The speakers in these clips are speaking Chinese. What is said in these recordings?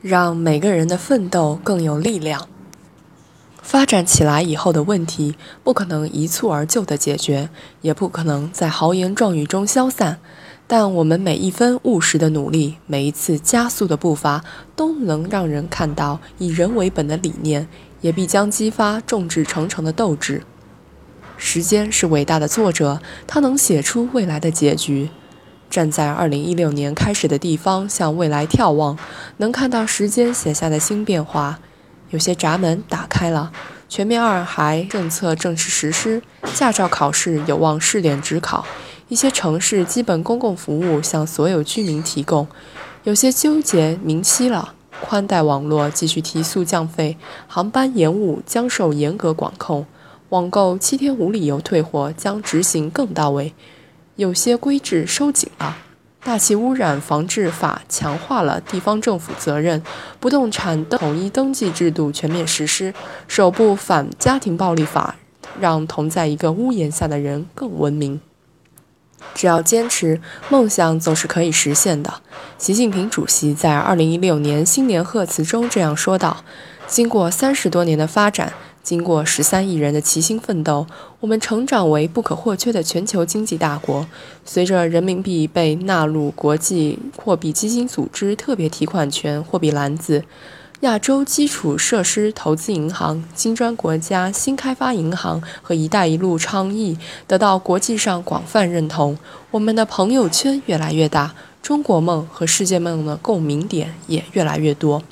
让每个人的奋斗更有力量。发展起来以后的问题，不可能一蹴而就的解决，也不可能在豪言壮语中消散。但我们每一分务实的努力，每一次加速的步伐，都能让人看到以人为本的理念，也必将激发众志成城的斗志。时间是伟大的作者，他能写出未来的结局。站在二零一六年开始的地方，向未来眺望，能看到时间写下的新变化。有些闸门打开了，全面二孩政策正式实施，驾照考试有望试点直考，一些城市基本公共服务向所有居民提供。有些纠结明晰了，宽带网络继续提速降费，航班延误将受严格管控，网购七天无理由退货将执行更到位。有些规制收紧了。大气污染防治法强化了地方政府责任，不动产统一登记制度全面实施，首部反家庭暴力法让同在一个屋檐下的人更文明。只要坚持，梦想总是可以实现的。习近平主席在二零一六年新年贺词中这样说道：“经过三十多年的发展。”经过十三亿人的齐心奋斗，我们成长为不可或缺的全球经济大国。随着人民币被纳入国际货币基金组织特别提款权货币篮子，亚洲基础设施投资银行、金砖国家新开发银行和“一带一路”倡议得到国际上广泛认同，我们的朋友圈越来越大，中国梦和世界梦的共鸣点也越来越多。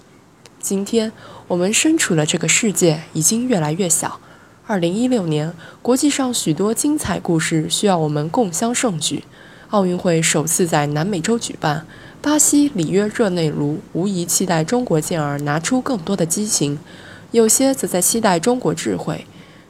今天我们身处的这个世界已经越来越小。二零一六年，国际上许多精彩故事需要我们共襄盛举。奥运会首次在南美洲举办，巴西里约热内卢无疑期待中国健儿拿出更多的激情，有些则在期待中国智慧。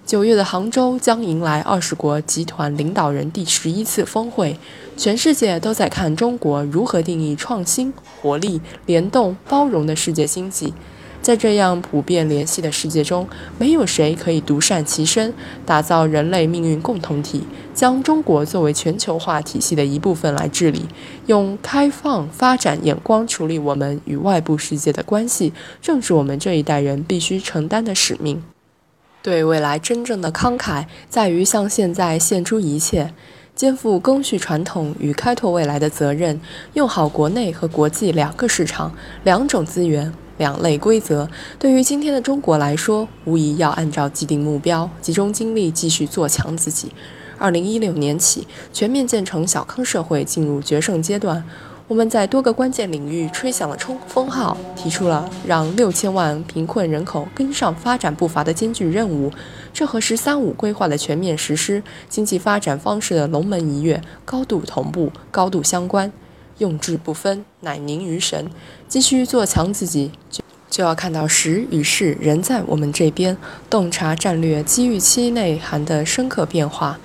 九月的杭州将迎来二十国集团领导人第十一次峰会，全世界都在看中国如何定义创新、活力、联动、包容的世界经济。在这样普遍联系的世界中，没有谁可以独善其身，打造人类命运共同体，将中国作为全球化体系的一部分来治理，用开放发展眼光处理我们与外部世界的关系，正是我们这一代人必须承担的使命。对未来真正的慷慨，在于向现在献出一切，肩负赓续传统与开拓未来的责任，用好国内和国际两个市场、两种资源。两类规则对于今天的中国来说，无疑要按照既定目标，集中精力继续做强自己。二零一六年起，全面建成小康社会进入决胜阶段。我们在多个关键领域吹响了冲锋号，提出了让六千万贫困人口跟上发展步伐的艰巨任务。这和“十三五”规划的全面实施、经济发展方式的龙门一跃高度同步、高度相关。用智不分，乃凝于神。继续做强自己，就就要看到时与势仍在我们这边，洞察战略机遇期内涵的深刻变化，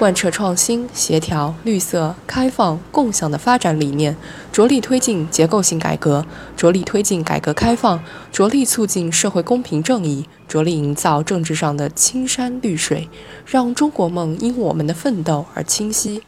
贯彻创新、协调、绿色、开放、共享的发展理念，着力推进结构性改革，着力推进改革开放，着力促进社会公平正义，着力营造政治上的青山绿水，让中国梦因我们的奋斗而清晰。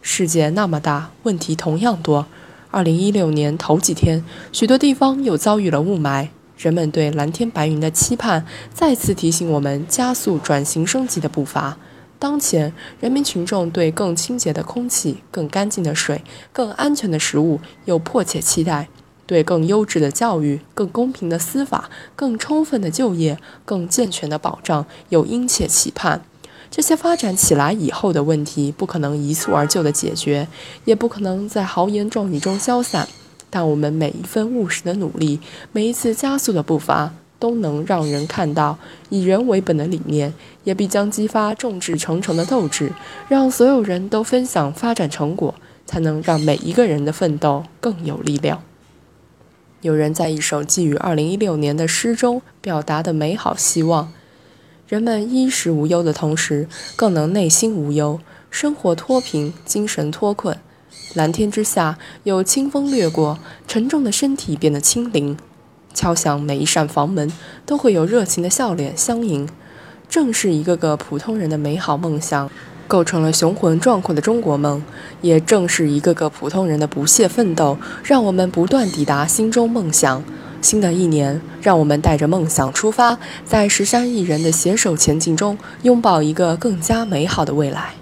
世界那么大，问题同样多。二零一六年头几天，许多地方又遭遇了雾霾，人们对蓝天白云的期盼，再次提醒我们加速转型升级的步伐。当前，人民群众对更清洁的空气、更干净的水、更安全的食物有迫切期待，对更优质的教育、更公平的司法、更充分的就业、更健全的保障有殷切期盼。这些发展起来以后的问题，不可能一蹴而就的解决，也不可能在豪言壮语中消散。但我们每一分务实的努力，每一次加速的步伐，都能让人看到以人为本的理念，也必将激发众志成城的斗志，让所有人都分享发展成果，才能让每一个人的奋斗更有力量。有人在一首寄予二零一六年的诗中，表达的美好希望。人们衣食无忧的同时，更能内心无忧，生活脱贫，精神脱困。蓝天之下，有清风掠过，沉重的身体变得轻灵。敲响每一扇房门，都会有热情的笑脸相迎。正是一个个普通人的美好梦想，构成了雄浑壮阔的中国梦。也正是一个个普通人的不懈奋斗，让我们不断抵达心中梦想。新的一年，让我们带着梦想出发，在十三亿人的携手前进中，拥抱一个更加美好的未来。